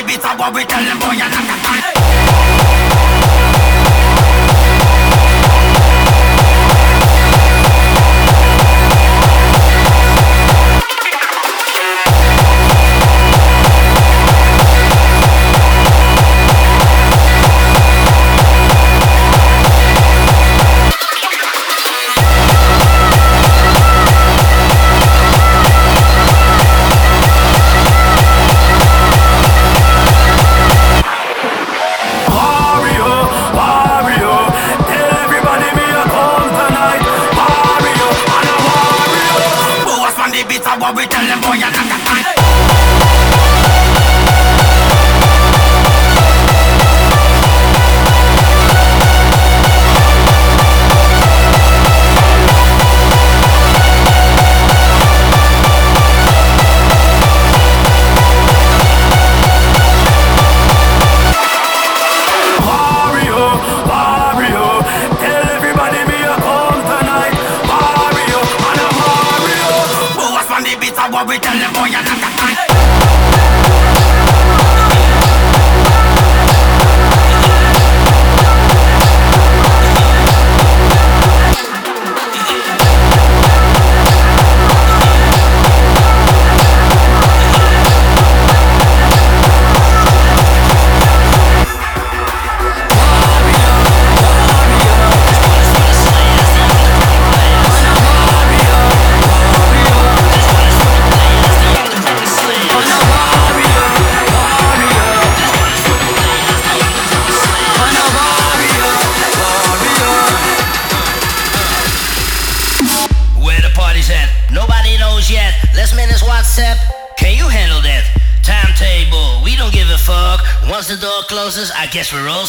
the beat of go, we tell them boy and not I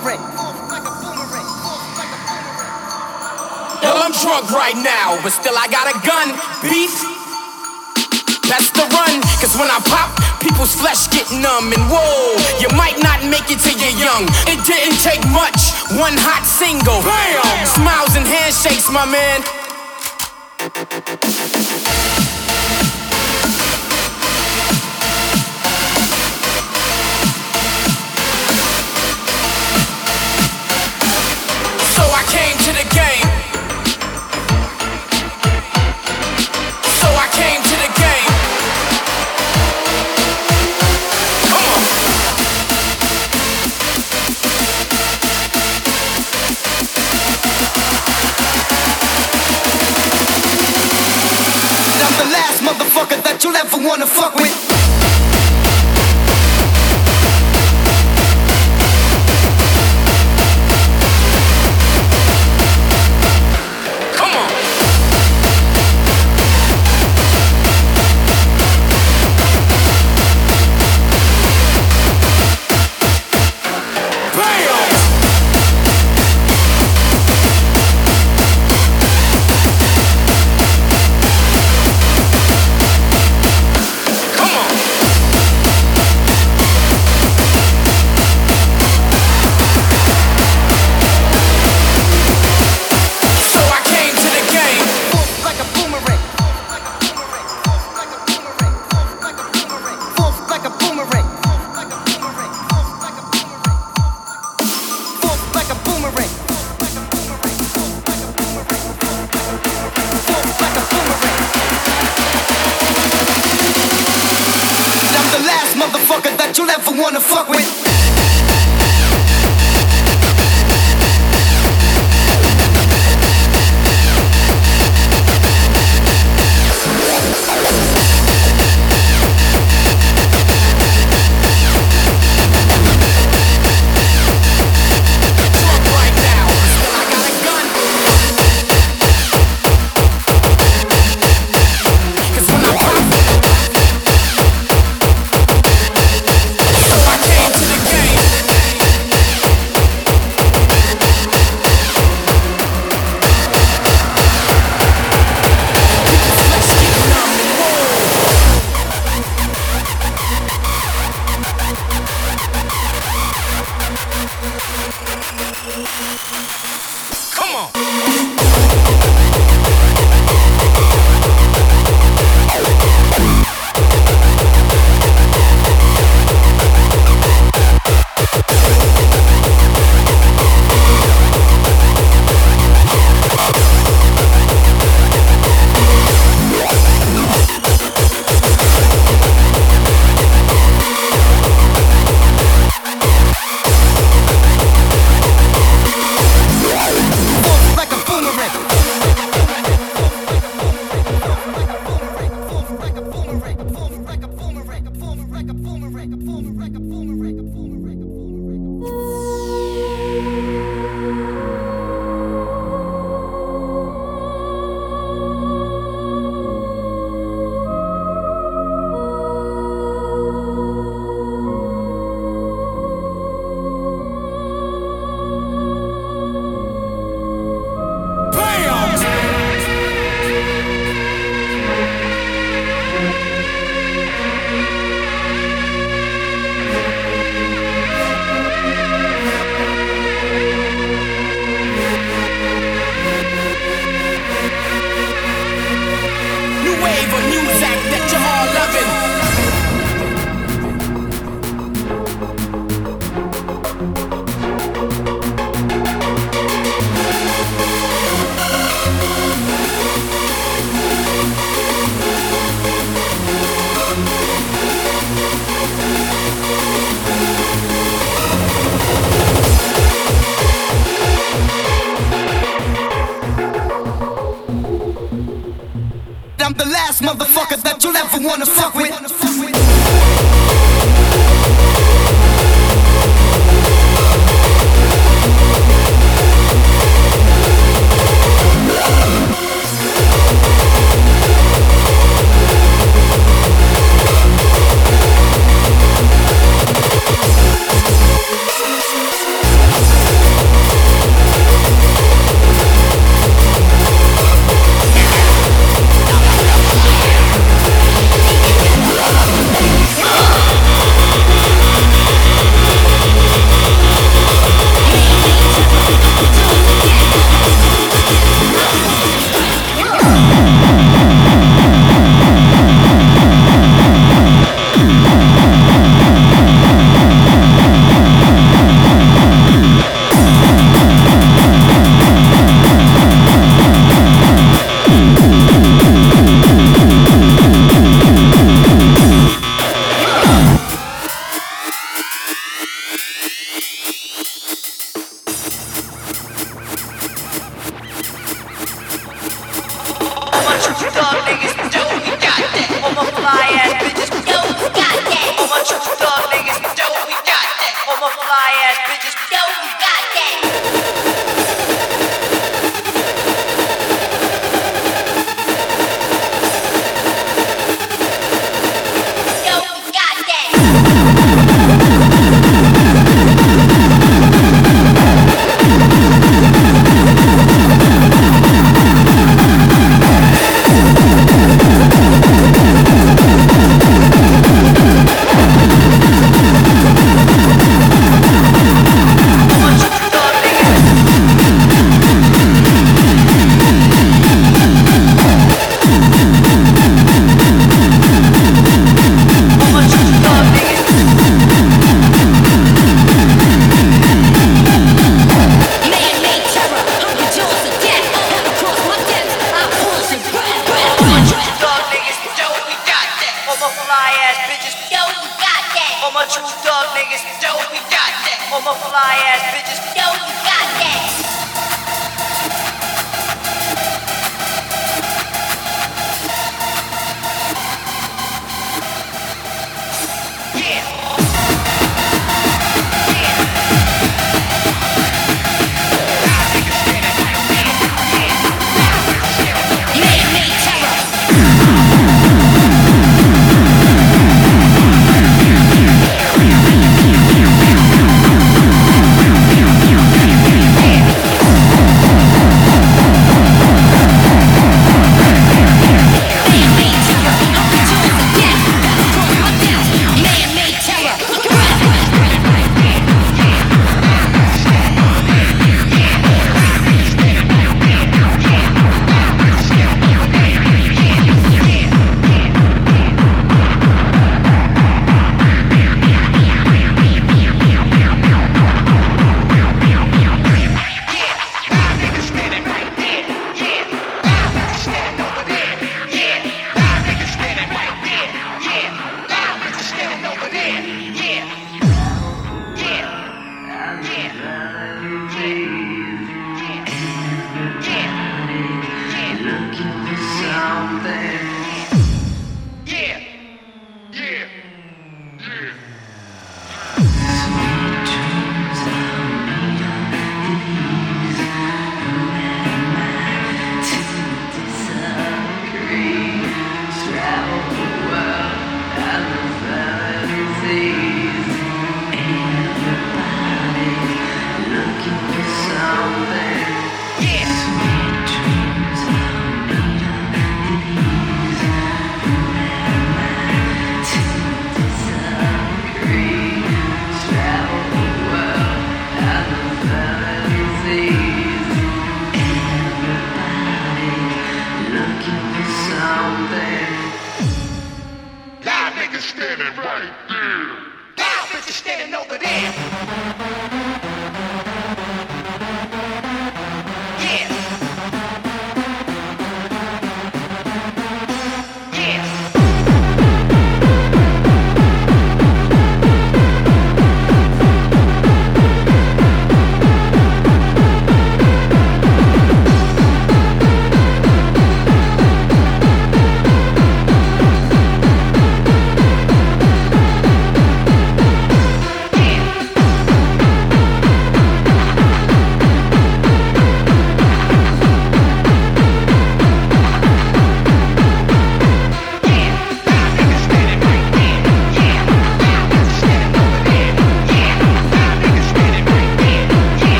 boomerang. I'm drunk right now, but still I got a gun. Beef, that's the run. Cause when I pop, people's flesh get numb. And whoa, you might not make it till you're young. It didn't take much, one hot single. Bam! Smiles and handshakes, my man.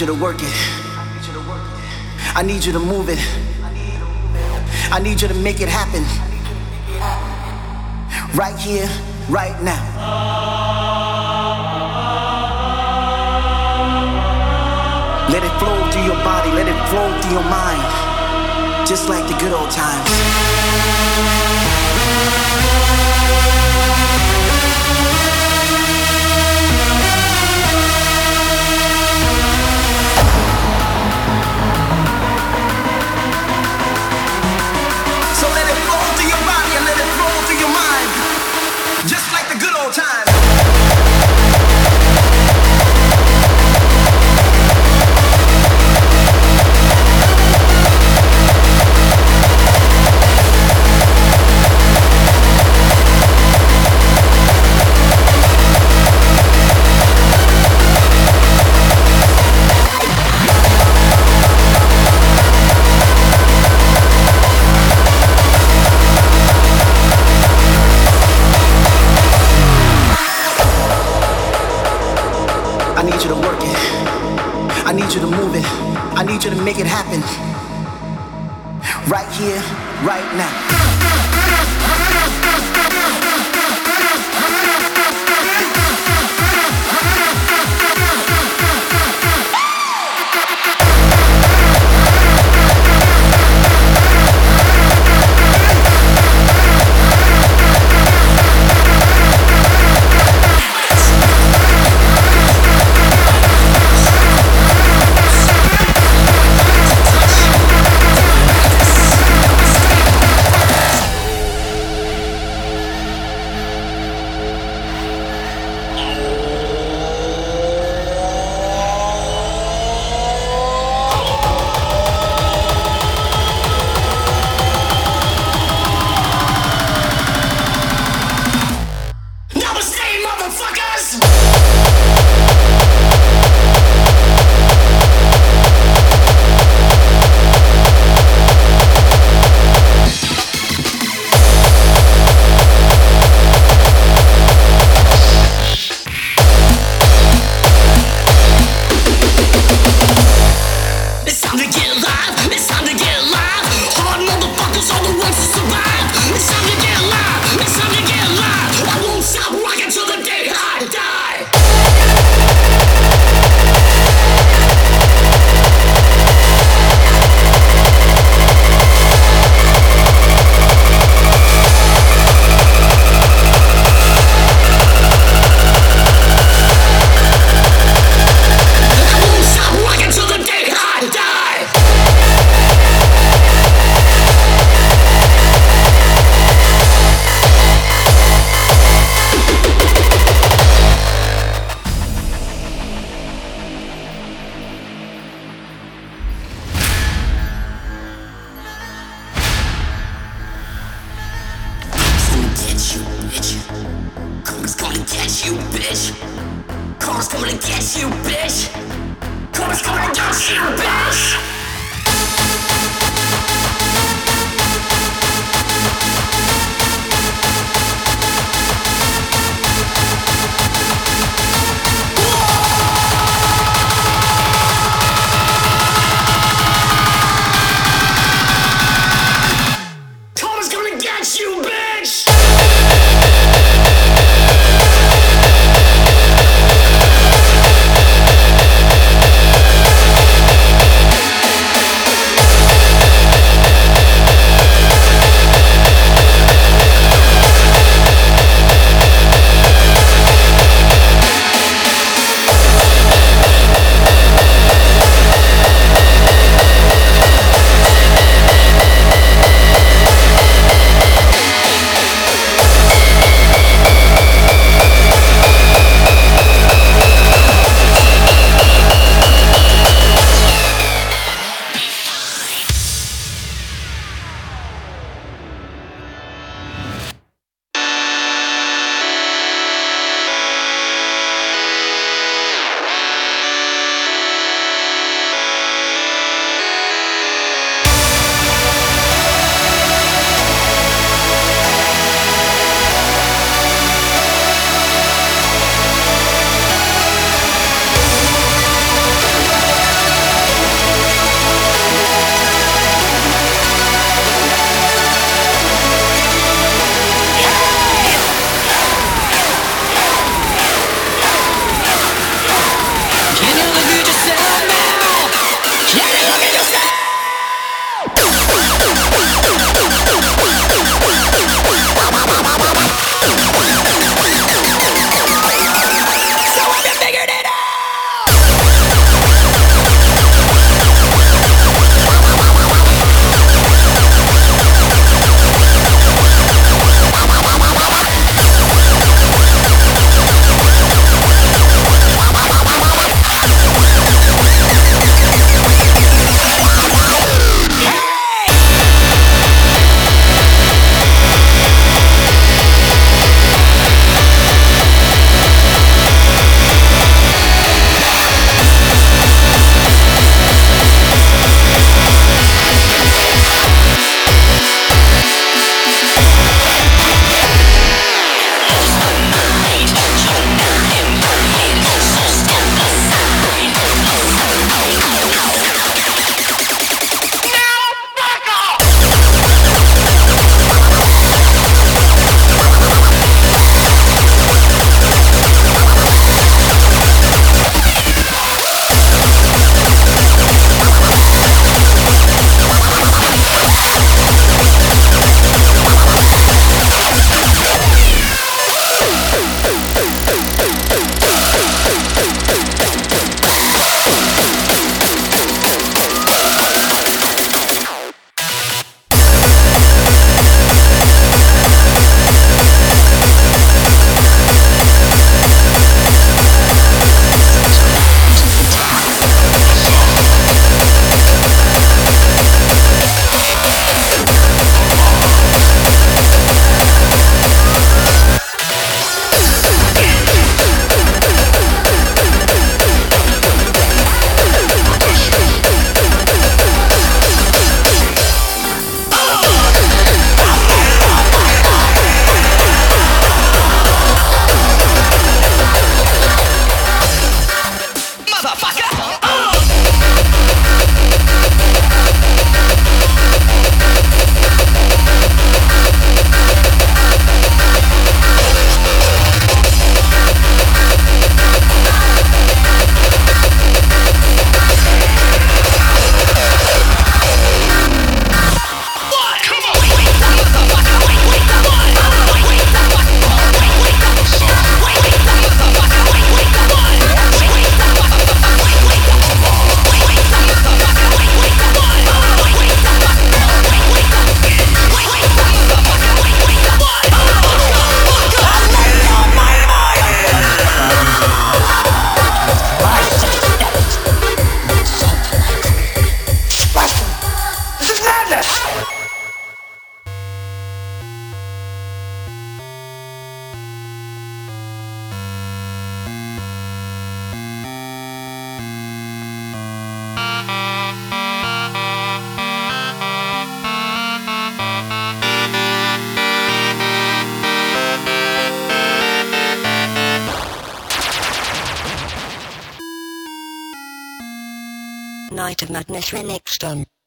you to work it. I need you to move it.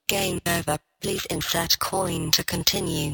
Game over. Please insert coin to continue.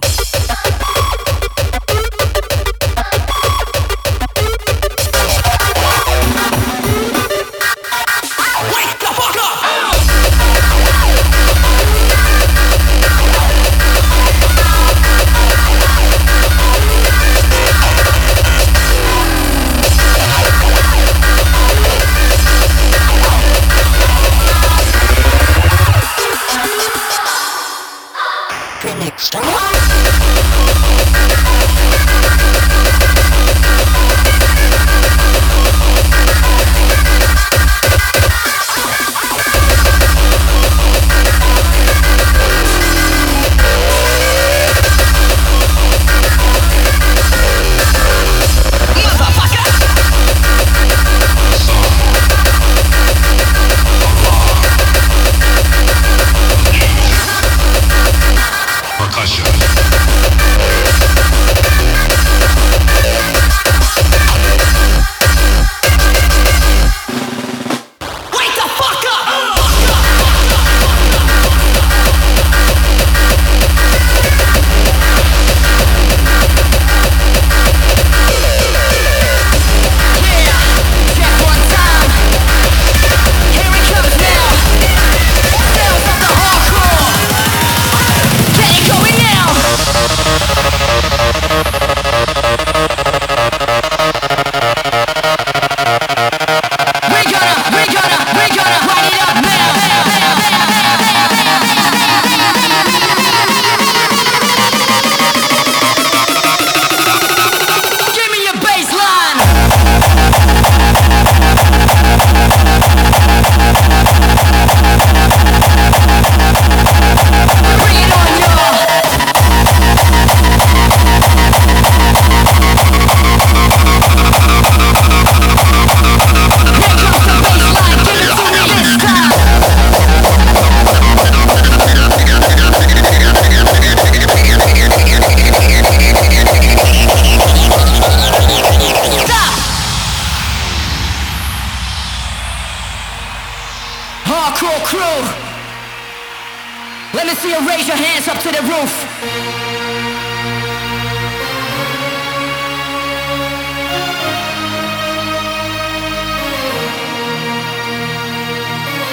Let me see you raise your hands up to the roof.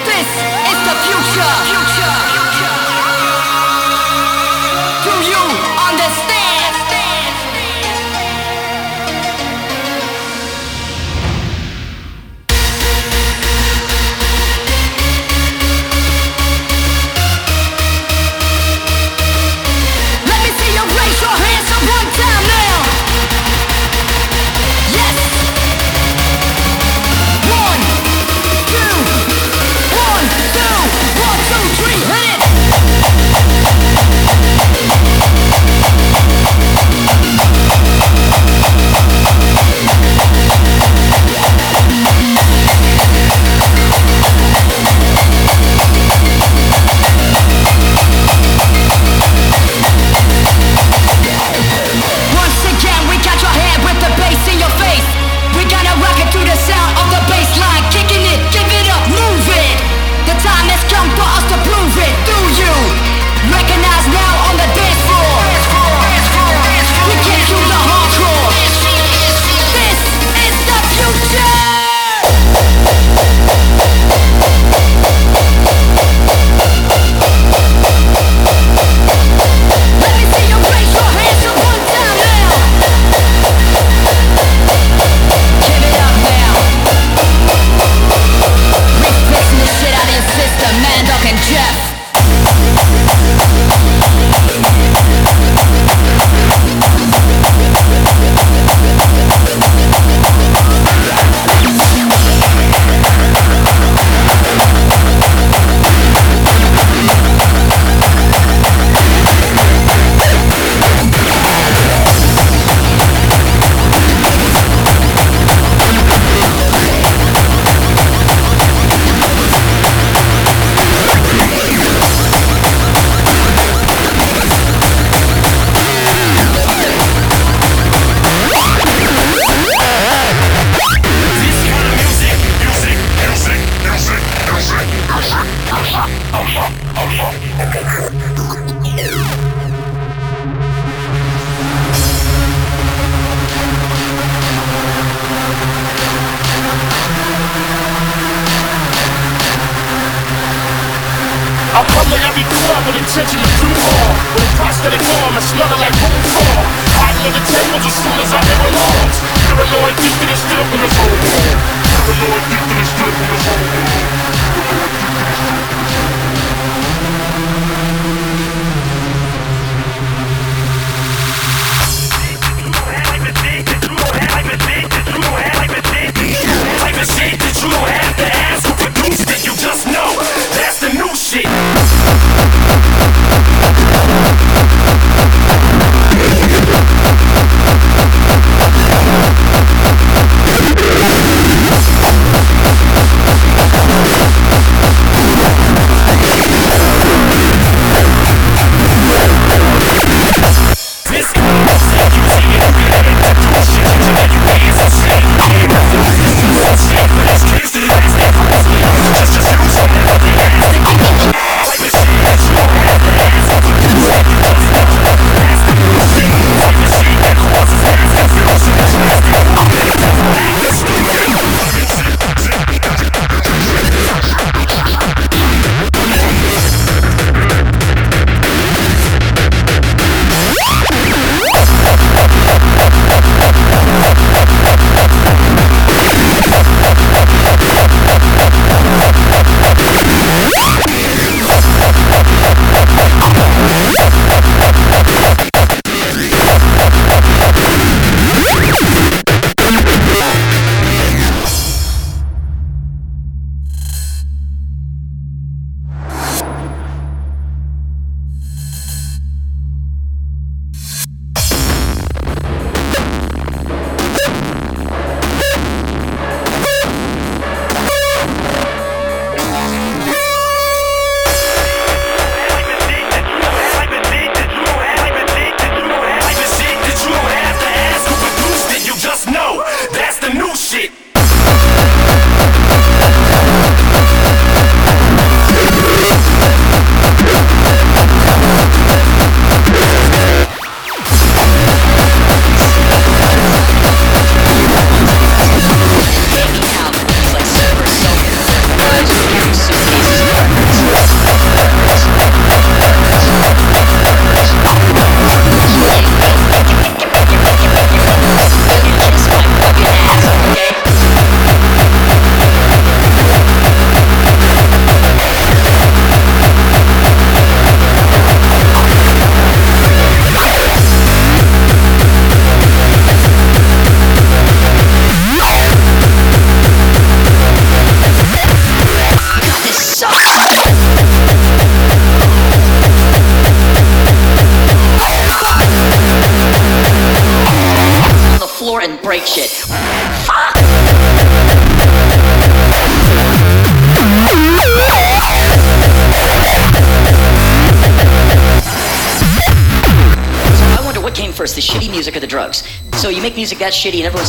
This is the future.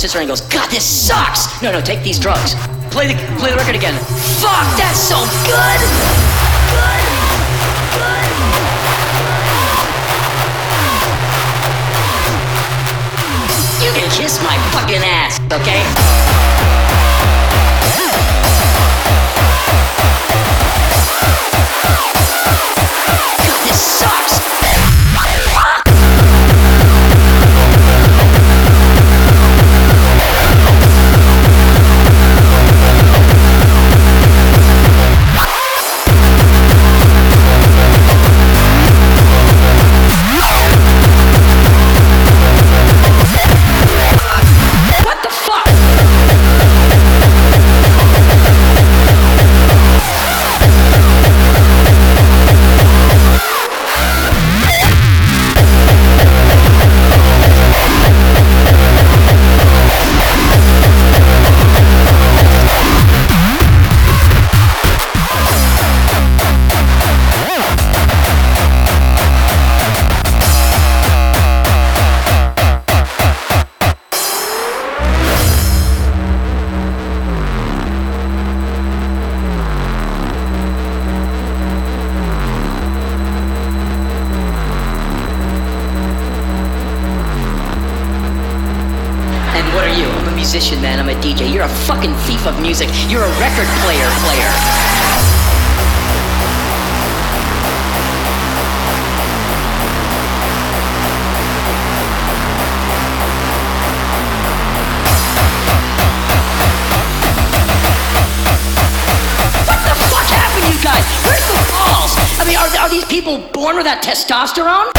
sits there and goes, God, this sucks. No, no, take these drugs. Play the play the record again. Fuck, that's so good. of music. You're a record player player. Guys, where's the balls? I mean, are, are these people born with that testosterone?